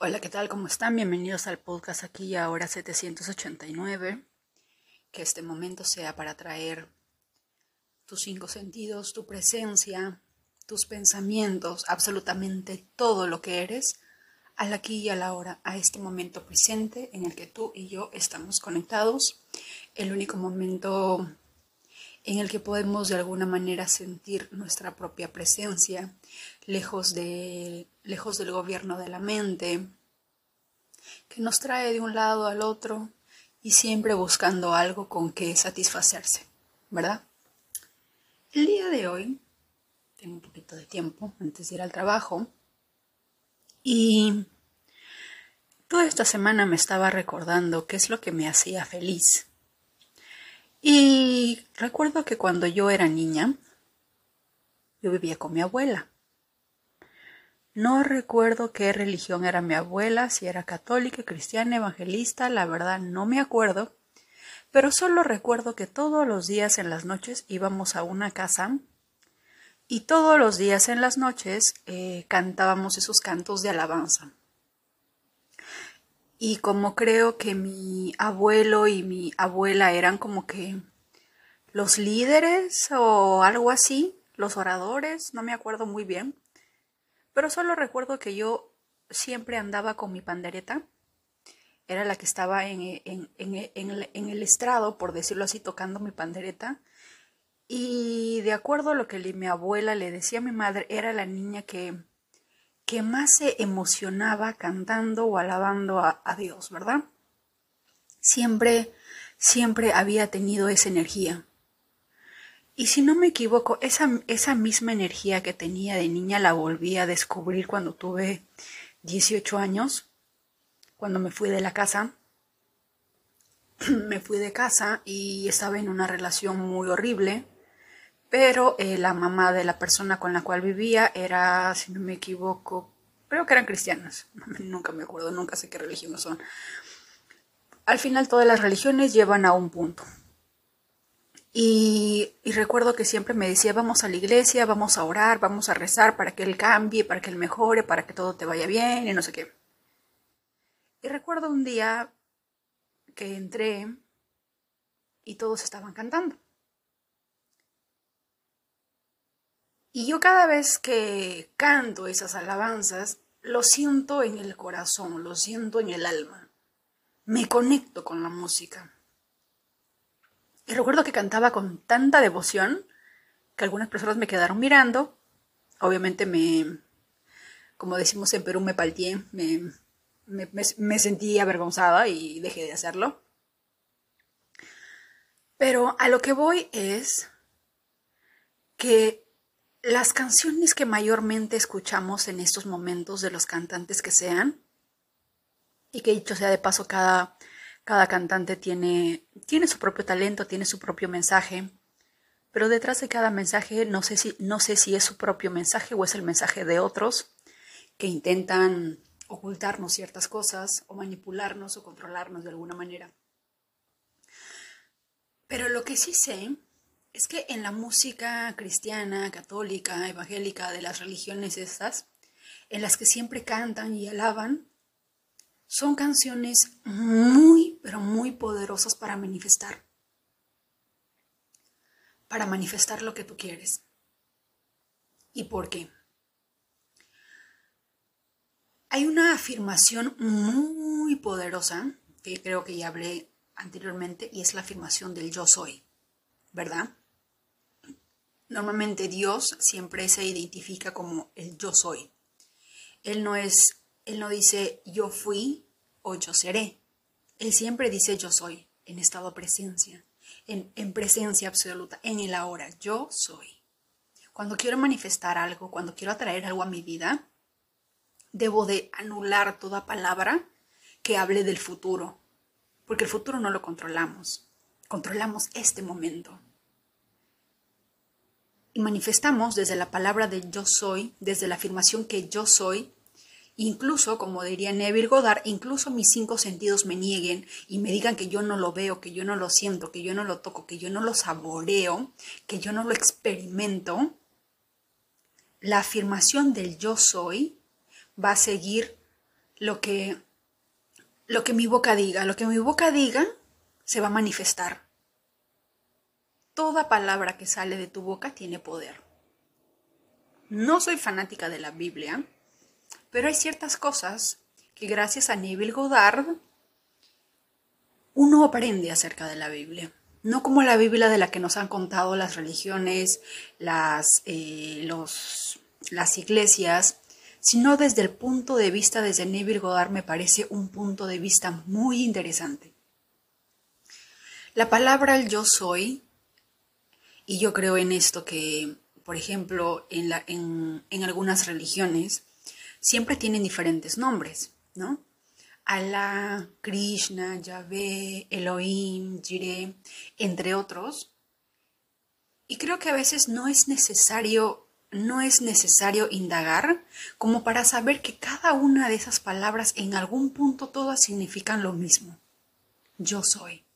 Hola, ¿qué tal? ¿Cómo están? Bienvenidos al podcast aquí y ahora 789. Que este momento sea para traer tus cinco sentidos, tu presencia, tus pensamientos, absolutamente todo lo que eres, al aquí y a la hora, a este momento presente en el que tú y yo estamos conectados, el único momento en el que podemos de alguna manera sentir nuestra propia presencia, lejos, de, lejos del gobierno de la mente, que nos trae de un lado al otro y siempre buscando algo con que satisfacerse, ¿verdad? El día de hoy, tengo un poquito de tiempo antes de ir al trabajo, y toda esta semana me estaba recordando qué es lo que me hacía feliz. Y recuerdo que cuando yo era niña, yo vivía con mi abuela. No recuerdo qué religión era mi abuela, si era católica, cristiana, evangelista, la verdad no me acuerdo, pero solo recuerdo que todos los días en las noches íbamos a una casa y todos los días en las noches eh, cantábamos esos cantos de alabanza. Y como creo que mi abuelo y mi abuela eran como que los líderes o algo así, los oradores, no me acuerdo muy bien, pero solo recuerdo que yo siempre andaba con mi pandereta, era la que estaba en, el estrado, por decirlo así, tocando mi pandereta, y de acuerdo a lo que mi abuela le decía a mi madre, era la niña que que más se emocionaba cantando o alabando a, Dios, ¿verdad? Siempre, siempre había tenido esa energía. Y si no me equivoco, esa, esa misma energía que tenía de niña la volví a descubrir cuando tuve 18 años, cuando me fui de la casa. me fui de casa y estaba en una relación muy horrible pero eh, la mamá de la persona con la cual vivía era, si no me equivoco, creo que eran cristianas, nunca me acuerdo, nunca sé qué religión son. Al final todas las religiones llevan a un punto. Y, y, recuerdo que siempre me decía, vamos a la iglesia, vamos a orar, vamos a rezar para que Él cambie, para que Él mejore, para que todo te vaya bien y no sé qué. Y recuerdo un día que entré y todos estaban cantando. Y yo cada vez que canto esas alabanzas, lo siento en el corazón, lo siento en el alma. Me conecto con la música. Y recuerdo que cantaba con tanta devoción que algunas personas me quedaron mirando. Obviamente me, como decimos en Perú, me palteé, me, me, me sentí avergonzada y dejé de hacerlo. Pero a lo que voy es que las canciones que mayormente escuchamos en estos momentos de los cantantes que sean, y que dicho sea de paso, cada, cada cantante tiene, tiene su propio talento, tiene su propio mensaje, pero detrás de cada mensaje no sé, si, no sé si es su propio mensaje o es el mensaje de otros que intentan ocultarnos ciertas cosas o manipularnos o controlarnos de alguna manera. Pero lo que sí sé es que en la música cristiana, católica, evangélica, de las religiones estas, en las que siempre cantan y alaban, son canciones muy, pero muy poderosas para manifestar. Para manifestar lo que tú quieres. ¿Y por qué? Hay una afirmación muy poderosa, que creo que ya hablé anteriormente, y es la afirmación del yo soy, ¿verdad? Normalmente Dios siempre se identifica como el yo soy. Él no es, él no dice yo fui o yo seré. Él siempre dice yo soy, en estado de presencia, en, en presencia absoluta, en el ahora. Yo soy. Cuando quiero manifestar algo, cuando quiero atraer algo a mi vida, debo de anular toda palabra que hable del futuro, porque el futuro no lo controlamos, controlamos este momento y manifestamos desde la palabra de yo soy, desde la afirmación que yo soy, incluso, como diría Neville Goddard, incluso mis cinco sentidos me nieguen y me digan que yo no lo veo, que yo no lo siento, que yo no lo toco, que yo no lo saboreo, que yo no lo experimento, la afirmación del yo soy va a seguir lo que, lo que mi boca diga, lo que mi boca diga se va a manifestar. Toda palabra que sale de tu boca tiene poder. No soy fanática de la Biblia, pero hay ciertas cosas que gracias a Neville Goddard uno aprende acerca de la Biblia. No como la Biblia de la que nos han contado las religiones, las, eh, los, las iglesias, sino desde el punto de vista desde Neville Goddard me parece un punto de vista muy interesante. La palabra el yo soy, y yo creo en esto que, por ejemplo, en, en, en algunas religiones, siempre tienen diferentes nombres, ¿no? Alá, Krishna, Yahvé, Elohim, Jireh, entre otros. Y creo que a veces no es necesario no es necesario indagar como para saber que cada una de esas palabras en algún punto todas significan lo mismo. Yo soy.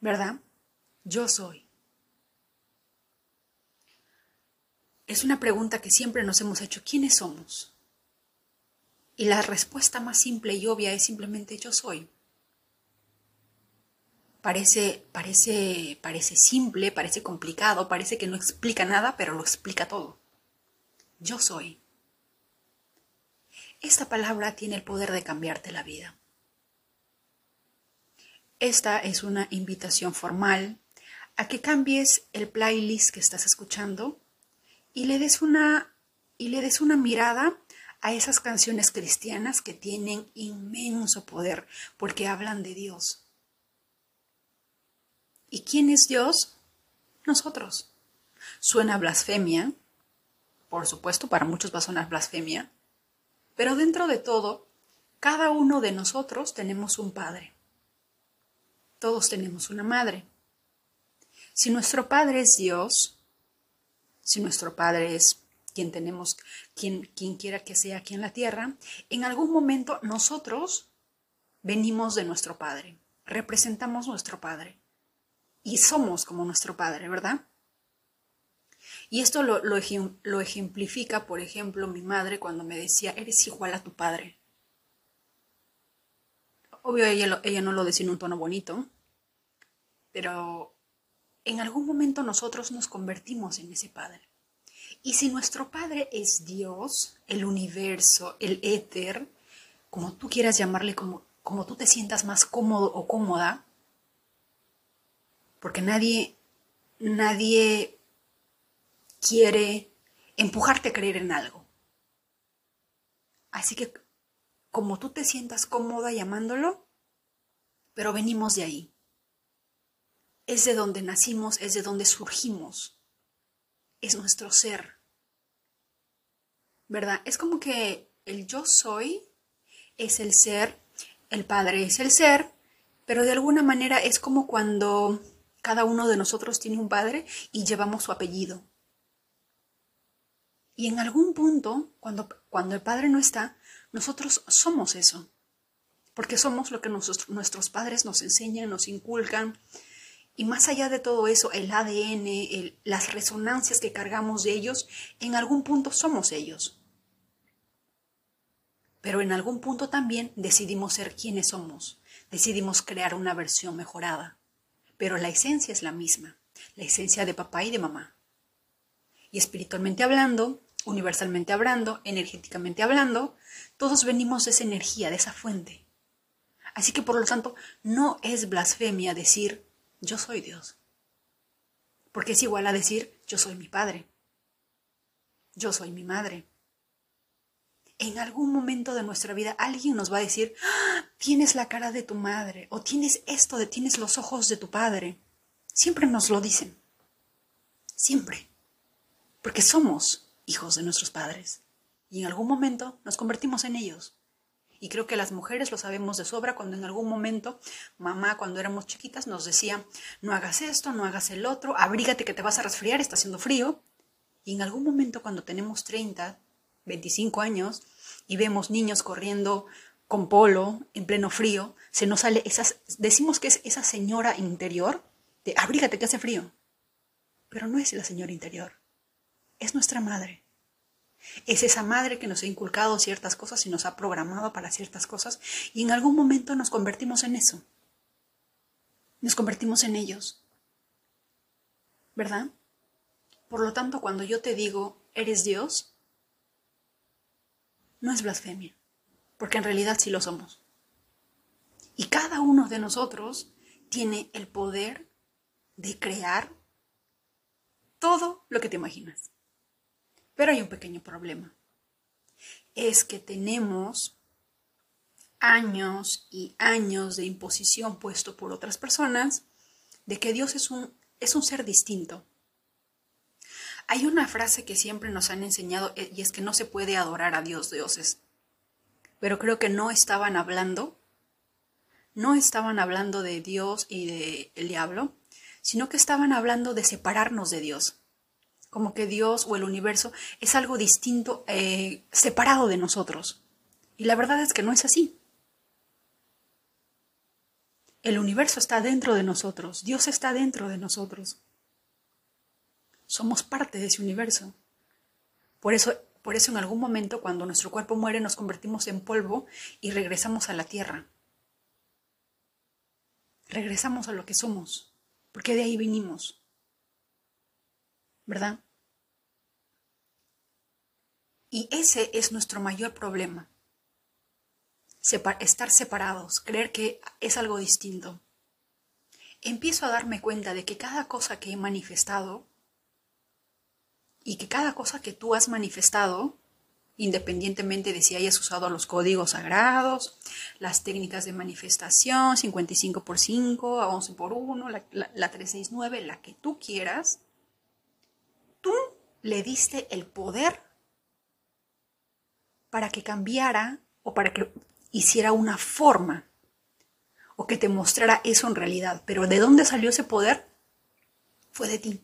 ¿Verdad? Yo soy. Es una pregunta que siempre nos hemos hecho. ¿Quiénes somos? Y la respuesta más simple y obvia es simplemente yo soy. Parece, parece, parece simple, parece complicado, parece que no explica nada, pero lo explica todo. Yo soy. Esta palabra tiene el poder de cambiarte la vida. Esta es una invitación formal a que cambies el playlist que estás escuchando y le des una y le des una mirada a esas canciones cristianas que tienen inmenso poder porque hablan de Dios. ¿Y quién es Dios? Nosotros. Suena blasfemia, por supuesto, para muchos va a sonar blasfemia, pero dentro de todo, cada uno de nosotros tenemos un padre. Todos tenemos una madre. Si nuestro padre es Dios, si nuestro padre es quien tenemos, quien, quiera que sea aquí en la tierra, en algún momento nosotros venimos de nuestro padre, representamos nuestro padre y somos como nuestro Padre, ¿verdad? Y esto lo, lo, ejemplifica, por ejemplo, mi madre cuando me decía, eres igual a tu padre. Obvio, ella, ella no lo decía en un tono bonito, pero en algún momento nosotros nos convertimos en ese padre. Y si nuestro padre es Dios, el universo, el éter, como tú quieras llamarle, como, como tú te sientas más cómodo o cómoda, porque nadie, nadie quiere empujarte a creer en algo. Así que como tú te sientas cómoda llamándolo, pero venimos de ahí. Es de donde nacimos, es de donde surgimos. Es nuestro ser. ¿Verdad? Es como que el yo soy es el ser, el Padre es el ser, pero de alguna manera es como cuando cada uno de nosotros tiene un padre y llevamos su apellido. Y en algún punto, cuando, cuando el padre no está, nosotros somos eso. Porque somos lo que nuestros padres nos enseñan, nos inculcan. Y más allá de todo eso, el ADN, las resonancias que cargamos de ellos, en algún punto somos ellos. Pero en algún punto también decidimos ser quienes somos. Decidimos crear una versión mejorada pero la esencia es la misma, la esencia de papá y de mamá. Y espiritualmente hablando, universalmente hablando, energéticamente hablando, todos venimos de esa energía, de esa fuente. Así que por lo tanto, no es blasfemia decir yo soy Dios. Porque es igual a decir yo soy mi padre. Yo soy mi madre en algún momento de nuestra vida alguien nos va a decir, ah, tienes la cara de tu madre o tienes esto de tienes los ojos de tu padre. Siempre nos lo dicen. Siempre. Porque somos hijos de nuestros padres. Y en algún momento nos convertimos en ellos. Y creo que las mujeres lo sabemos de sobra cuando en algún momento mamá cuando éramos chiquitas nos decía, no hagas esto, no hagas el otro, abrígate que te vas a resfriar, está haciendo frío. Y en algún momento cuando tenemos 30, 25 años y vemos niños corriendo con polo en pleno frío, se nos sale esas, decimos que es esa señora interior de abrígate que hace frío. Pero no es la señora interior, es nuestra madre. Es esa madre que nos ha inculcado ciertas cosas y nos ha programado para ciertas cosas y en algún momento nos convertimos en eso. Nos convertimos en ellos. ¿Verdad? Por lo tanto, cuando yo te digo, eres Dios, no es blasfemia, porque en realidad sí lo somos. Y cada uno de nosotros tiene el poder de crear todo lo que te imaginas. Pero hay un pequeño problema. Es que tenemos años y años de imposición puesto por otras personas de que Dios es un, es un ser distinto. Hay una frase que siempre nos han enseñado eh, y es que no se puede adorar a Dios dioses. Pero creo que no estaban hablando, no estaban hablando de Dios y del el diablo, sino que estaban hablando de separarnos de Dios como que Dios o el universo es algo distinto, eh, separado de nosotros. Y la verdad es que no es así. El universo está dentro de nosotros, Dios está dentro de nosotros. Somos parte de ese universo. Por eso, por eso en algún momento cuando nuestro cuerpo muere nos convertimos en polvo y regresamos a la tierra. Regresamos a lo que somos, porque de ahí vinimos. ¿Verdad? Y ese es nuestro mayor problema. estar separados, creer que es algo distinto. Empiezo a darme cuenta de que cada cosa que he manifestado y que cada cosa que tú has manifestado, independientemente de si hayas usado los códigos sagrados, las técnicas de manifestación, 55 por 5, a 11 por 1, la, la 369, la que tú quieras, tú le diste el poder para que cambiara o para que hiciera una forma o que te mostrara eso en realidad. Pero ¿de dónde salió ese poder? Fue de ti.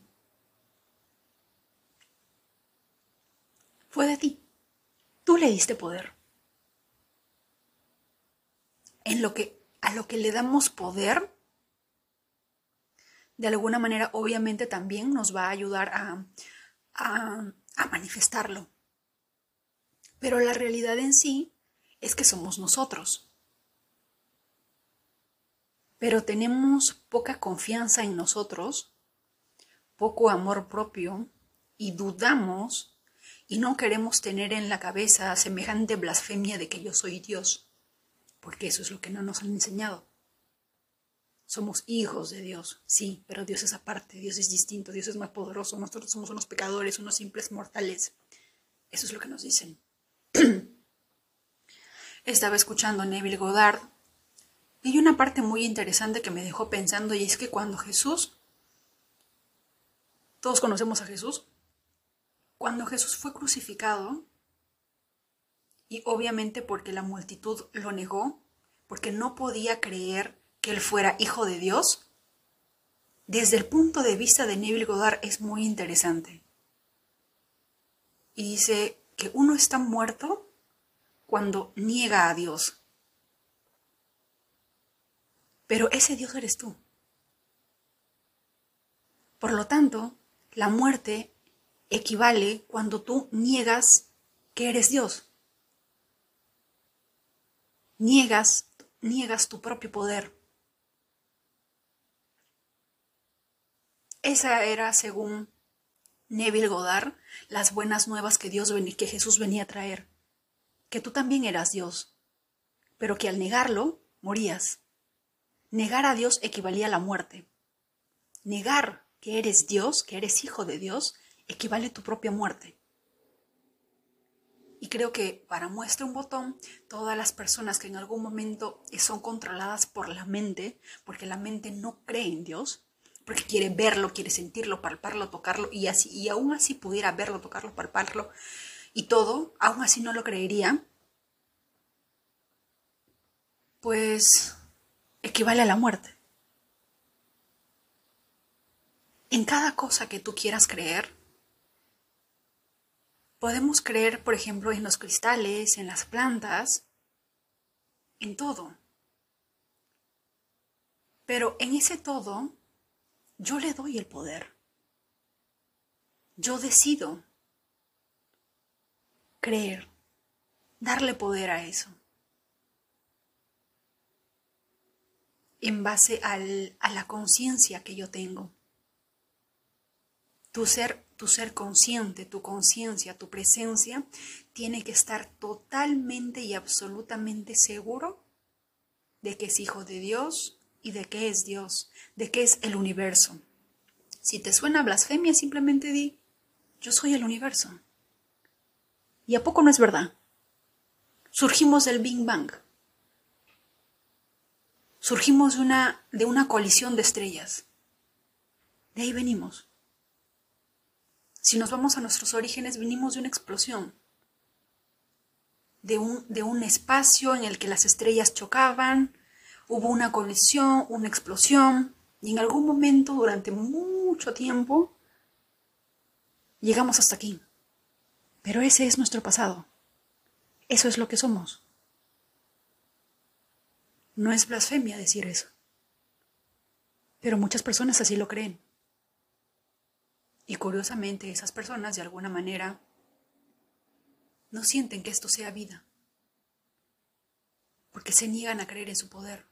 Fue de ti. Tú le diste poder. En lo que a lo que le damos poder de alguna manera obviamente también nos va a ayudar a, manifestarlo. Pero la realidad en sí es que somos nosotros. Pero tenemos poca confianza en nosotros, poco amor propio y dudamos y no queremos tener en la cabeza semejante blasfemia de que yo soy Dios, porque eso es lo que no nos han enseñado. Somos hijos de Dios, sí, pero Dios es aparte, Dios es distinto, Dios es más poderoso, nosotros somos unos pecadores, unos simples mortales. Eso es lo que nos dicen. Estaba escuchando a Neville Goddard y hay una parte muy interesante que me dejó pensando y es que cuando Jesús, todos conocemos a Jesús, cuando Jesús fue crucificado, y obviamente porque la multitud lo negó, porque no podía creer que él fuera hijo de Dios? Desde el punto de vista de Neville Goddard es muy interesante. Y dice que uno está muerto cuando niega a Dios. Pero ese Dios eres tú. Por lo tanto, la muerte equivale cuando tú niegas que eres Dios. Niegas, niegas tu propio poder. Esa era, según Neville Goddard, las buenas nuevas que Dios que Jesús venía a traer, que tú también eras Dios, pero que al negarlo morías. Negar a Dios equivalía a la muerte. Negar que eres Dios, que eres hijo de Dios, equivale a tu propia muerte. Y creo que para muestra un botón, todas las personas que en algún momento son controladas por la mente, porque la mente no cree en Dios, porque quiere verlo, quiere sentirlo, palparlo, tocarlo, y así, y aún así pudiera verlo, tocarlo, palparlo, y todo, aún así no lo creería, pues equivale a la muerte. En cada cosa que tú quieras creer, podemos creer, por ejemplo, en los cristales, en las plantas, en todo. Pero en ese todo yo le doy el poder. Yo decido. creer, darle poder a eso. En base a la conciencia que yo tengo. Tu ser, tu ser consciente, tu conciencia, tu presencia, tiene que estar totalmente y absolutamente seguro de que es hijo de Dios y de que es Dios, de que es el universo. Si te suena blasfemia, simplemente di, yo soy el universo. ¿Y a poco no es verdad? Surgimos del Big Bang. Surgimos de una, de una colisión de estrellas. De ahí venimos. Si nos vamos a nuestros orígenes, venimos de una explosión. De un, de un espacio en el que las estrellas chocaban, hubo una colisión, una explosión, y en algún momento, durante mucho tiempo, llegamos hasta aquí. Pero ese es nuestro pasado. Eso es lo que somos. No es blasfemia decir eso. Pero muchas personas así lo creen. Y curiosamente esas personas de alguna manera no sienten que esto sea vida. Porque se niegan a creer en su poder.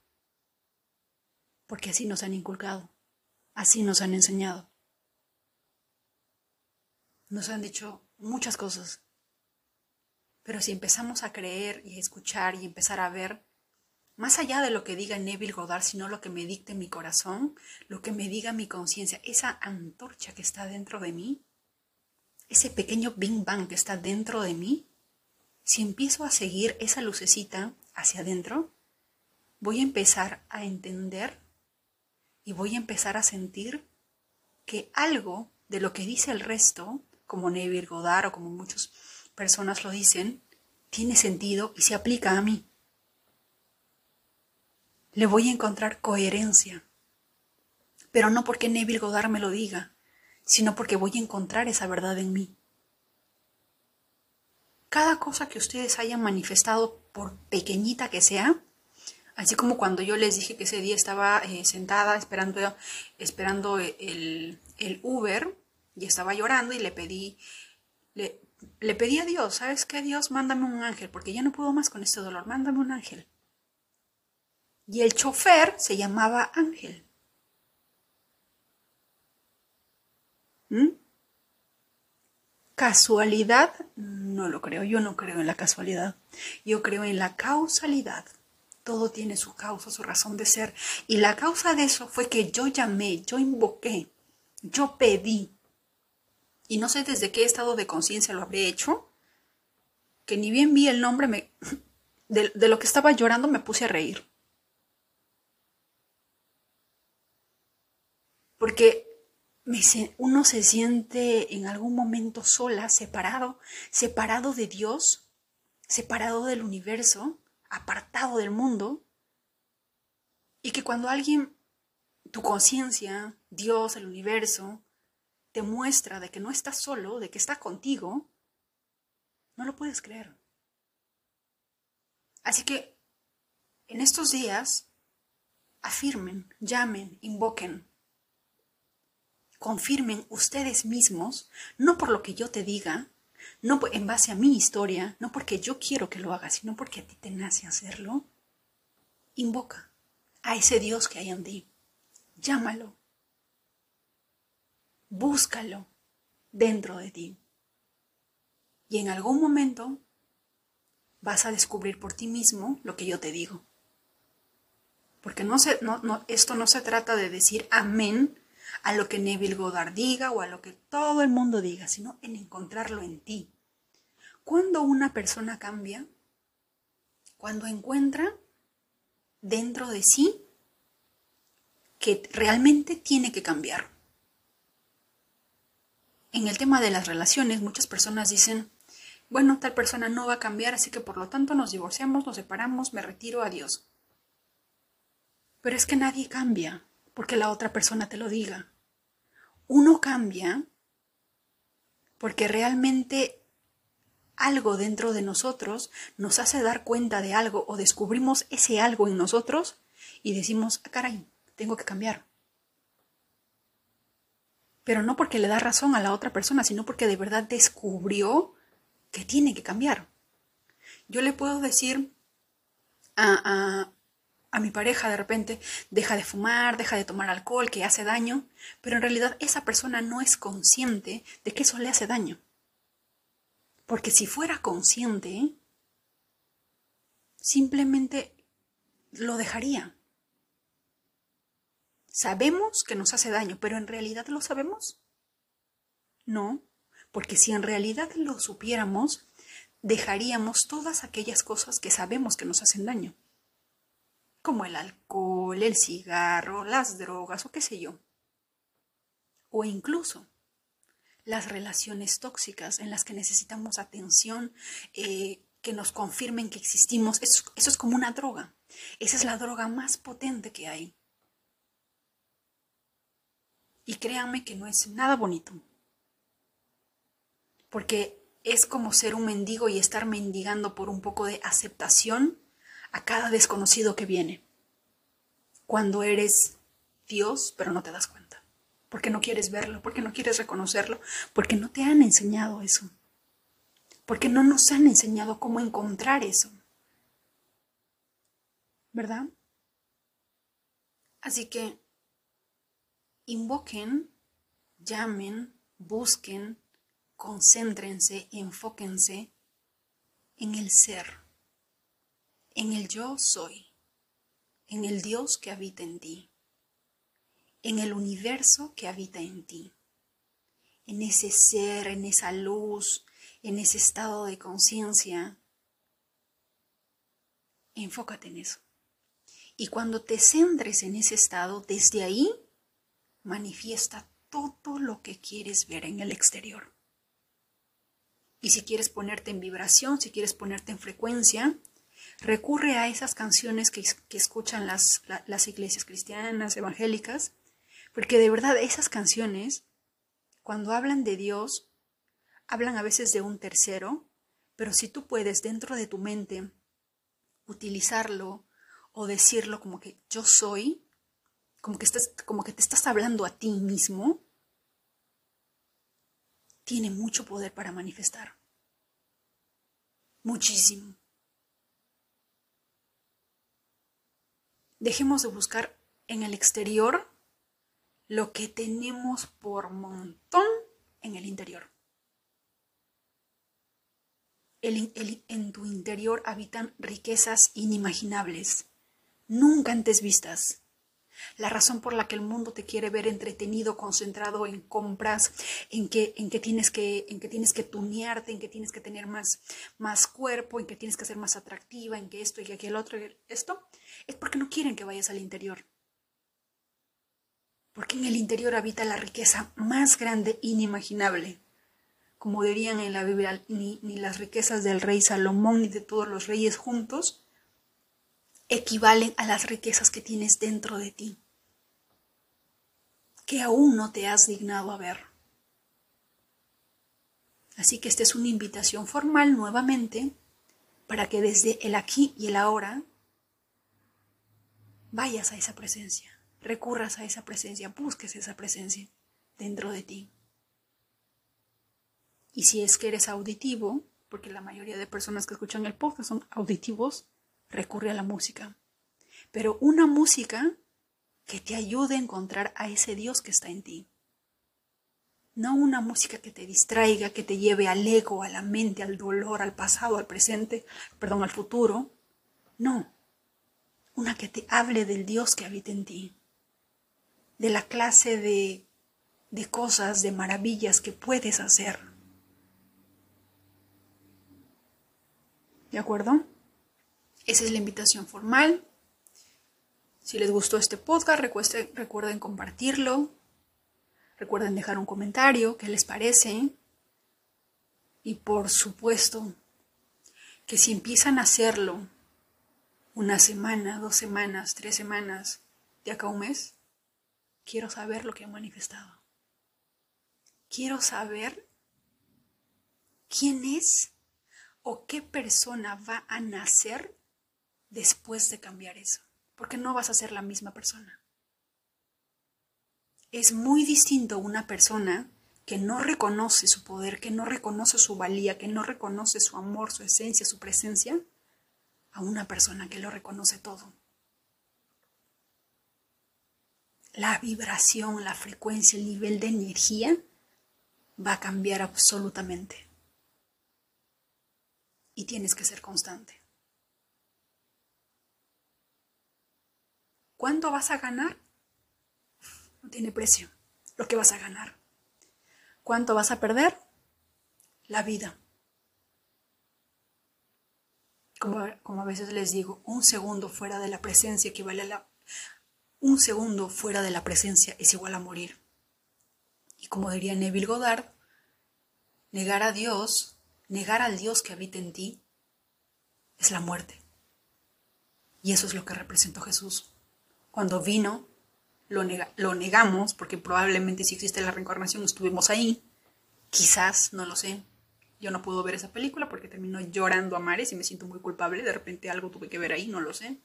Porque así nos han inculcado. Así nos han enseñado. Nos han dicho muchas cosas. Pero si empezamos a creer y a escuchar y empezar a ver, más allá de lo que diga Neville Goddard, sino lo que me dicte mi corazón, lo que me diga mi conciencia, esa antorcha que está dentro de mí, ese pequeño Bing Bang que está dentro de mí, si empiezo a seguir esa lucecita hacia adentro, voy a empezar a entender y voy a empezar a sentir que algo de lo que dice el resto como Neville Goddard o como muchas personas lo dicen, tiene sentido y se aplica a mí. Le voy a encontrar coherencia, pero no porque Neville Goddard me lo diga, sino porque voy a encontrar esa verdad en mí. Cada cosa que ustedes hayan manifestado, por pequeñita que sea, así como cuando yo les dije que ese día estaba eh, sentada esperando, esperando el, el Uber, y estaba llorando y le pedí, le, pedí a Dios, ¿sabes qué? Dios, mándame un ángel, porque ya no puedo más con este dolor, mándame un ángel. Y el chofer se llamaba Ángel. ¿Mm? ¿Casualidad? No lo creo, yo no creo en la casualidad, yo creo en la causalidad. Todo tiene su causa, su razón de ser. Y la causa de eso fue que yo llamé, yo invoqué, yo pedí, y no sé desde qué estado de conciencia lo habré hecho, que ni bien vi el nombre, de, de lo que estaba llorando me puse a reír. Porque uno se siente en algún momento sola, separado, separado de Dios, separado del universo, apartado del mundo, y que cuando alguien, tu conciencia, Dios, el universo, te muestra de que no estás solo, de que está contigo, no lo puedes creer. Así que en estos días, afirmen, llamen, invoquen, confirmen ustedes mismos, no por lo que yo te diga, no en base a mi historia, no porque yo quiero que lo hagas, sino porque a ti te nace hacerlo. Invoca a ese Dios que hay en ti. Llámalo búscalo dentro de ti. Y en algún momento vas a descubrir por ti mismo lo que yo te digo. Porque no se, no, esto no se trata de decir amén a lo que Neville Goddard diga o a lo que todo el mundo diga, sino en encontrarlo en ti. Cuando una persona cambia, cuando encuentra dentro de sí que realmente tiene que cambiar. En el tema de las relaciones, muchas personas dicen, bueno, tal persona no va a cambiar, así que por lo tanto nos divorciamos, nos separamos, me retiro, adiós. Pero es que nadie cambia porque la otra persona te lo diga. Uno cambia porque realmente algo dentro de nosotros nos hace dar cuenta de algo o descubrimos ese algo en nosotros y decimos, ah, caray, tengo que cambiar pero no porque le da razón a la otra persona, sino porque de verdad descubrió que tiene que cambiar. Yo le puedo decir a, a, mi pareja de repente, deja de fumar, deja de tomar alcohol, que hace daño, pero en realidad esa persona no es consciente de que eso le hace daño. Porque si fuera consciente, simplemente lo dejaría. Sabemos que nos hace daño, pero ¿en realidad lo sabemos? No, porque si en realidad lo supiéramos, dejaríamos todas aquellas cosas que sabemos que nos hacen daño, como el alcohol, el cigarro, las drogas o qué sé yo. O incluso las relaciones tóxicas en las que necesitamos atención, eh, que nos confirmen que existimos. Eso, eso es como una droga. Esa es la droga más potente que hay. Y créanme que no es nada bonito. Porque es como ser un mendigo y estar mendigando por un poco de aceptación a cada desconocido que viene. Cuando eres Dios, pero no te das cuenta. Porque no quieres verlo, porque no quieres reconocerlo, porque no te han enseñado eso. Porque no nos han enseñado cómo encontrar eso. ¿Verdad? Así que invoquen, llamen, busquen, concéntrense, enfóquense en el ser, en el yo soy, en el Dios que habita en ti, en el universo que habita en ti, en ese ser, en esa luz, en ese estado de conciencia. Enfócate en eso. Y cuando te centres en ese estado, desde ahí manifiesta todo lo que quieres ver en el exterior. Y si quieres ponerte en vibración, si quieres ponerte en frecuencia, recurre a esas canciones que, escuchan las, las iglesias cristianas, evangélicas, porque de verdad esas canciones, cuando hablan de Dios, hablan a veces de un tercero, pero si tú puedes dentro de tu mente utilizarlo o decirlo como que yo soy, como que, estás, como que te estás hablando a ti mismo, tiene mucho poder para manifestar. Muchísimo. Dejemos de buscar en el exterior lo que tenemos por montón en el interior. en tu interior habitan riquezas inimaginables, nunca antes vistas la razón por la que el mundo te quiere ver entretenido, concentrado en compras, en que, en que tienes que, en que tienes que tunearte, en que tienes que tener más, más cuerpo, en que tienes que ser más atractiva, en que esto y que otro, esto, es porque no quieren que vayas al interior. Porque en el interior habita la riqueza más grande inimaginable. Como dirían en la Biblia, ni, ni las riquezas del rey Salomón ni de todos los reyes juntos equivalen a las riquezas que tienes dentro de ti, que aún no te has dignado a ver. Así que esta es una invitación formal nuevamente para que desde el aquí y el ahora vayas a esa presencia, recurras a esa presencia, busques esa presencia dentro de ti. Y si es que eres auditivo, porque la mayoría de personas que escuchan el podcast son auditivos, recurre a la música. Pero una música que te ayude a encontrar a ese Dios que está en ti. No una música que te distraiga, que te lleve al ego, a la mente, al dolor, al pasado, al presente, perdón, al futuro. No. Una que te hable del Dios que habita en ti. De la clase de, de cosas, de maravillas que puedes hacer. ¿De acuerdo? Esa es la invitación formal. Si les gustó este podcast, recuerden, compartirlo. Recuerden dejar un comentario, qué les parece. Y por supuesto, que si empiezan a hacerlo una semana, dos semanas, tres semanas, de acá a un mes, quiero saber lo que han manifestado. Quiero saber quién es o qué persona va a nacer después de cambiar eso, porque no vas a ser la misma persona. Es muy distinto una persona que no reconoce su poder, que no reconoce su valía, que no reconoce su amor, su esencia, su presencia, a una persona que lo reconoce todo. La vibración, la frecuencia, el nivel de energía va a cambiar absolutamente. Y tienes que ser constante. ¿Cuánto vas a ganar? No tiene precio lo que vas a ganar. ¿Cuánto vas a perder? La vida. Como, a veces les digo, un segundo fuera de la presencia equivale a la... Un segundo fuera de la presencia es igual a morir. Y como diría Neville Goddard, negar a Dios, negar al Dios que habita en ti, es la muerte. Y eso es lo que representó Jesús. Cuando vino, lo, negamos, porque probablemente si existe la reencarnación estuvimos ahí. Quizás, no lo sé. Yo no puedo ver esa película porque termino llorando a mares y me siento muy culpable. De repente algo tuve que ver ahí, no lo sé.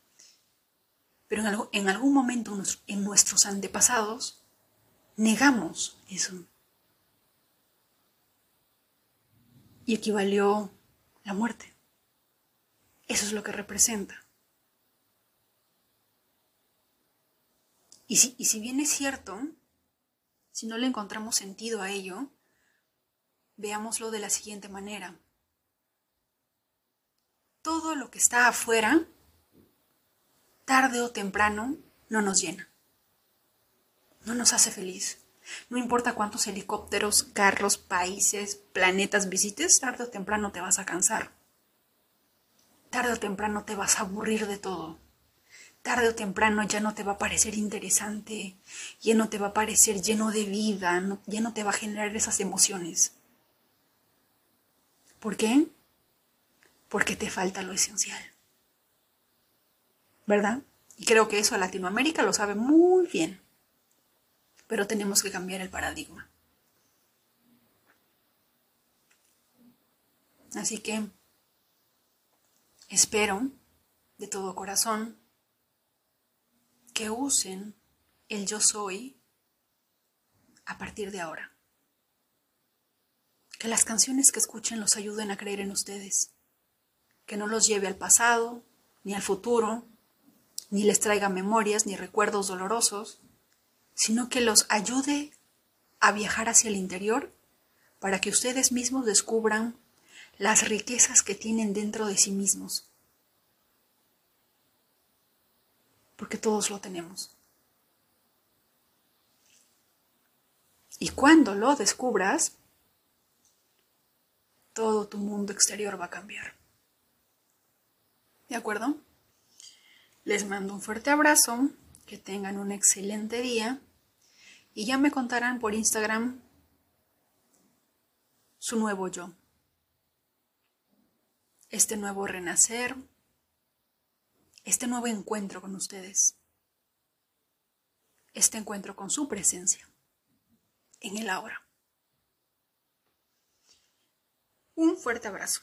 Pero en, en algún momento en nuestros antepasados negamos eso. Y equivalió la muerte. Eso es lo que representa. Y si, bien es cierto, si no le encontramos sentido a ello, veámoslo de la siguiente manera. Todo lo que está afuera, tarde o temprano, no nos llena. No nos hace feliz. No importa cuántos helicópteros, carros, países, planetas visites, tarde o temprano te vas a cansar. Tarde o temprano te vas a aburrir de todo tarde o temprano ya no te va a parecer interesante, ya no te va a parecer lleno de vida, ya no te va a generar esas emociones. ¿Por qué? Porque te falta lo esencial. ¿Verdad? Y creo que eso a Latinoamérica lo sabe muy bien. Pero tenemos que cambiar el paradigma. Así que espero de todo corazón que usen el yo soy a partir de ahora. Que las canciones que escuchen los ayuden a creer en ustedes. Que no los lleve al pasado, ni al futuro, ni les traiga memorias ni recuerdos dolorosos, sino que los ayude a viajar hacia el interior para que ustedes mismos descubran las riquezas que tienen dentro de sí mismos porque todos lo tenemos. Y cuando lo descubras, todo tu mundo exterior va a cambiar. ¿De acuerdo? Les mando un fuerte abrazo, que tengan un excelente día y ya me contarán por Instagram su nuevo yo, este nuevo renacer, este nuevo encuentro con ustedes, este encuentro con su presencia en el ahora. Un fuerte abrazo.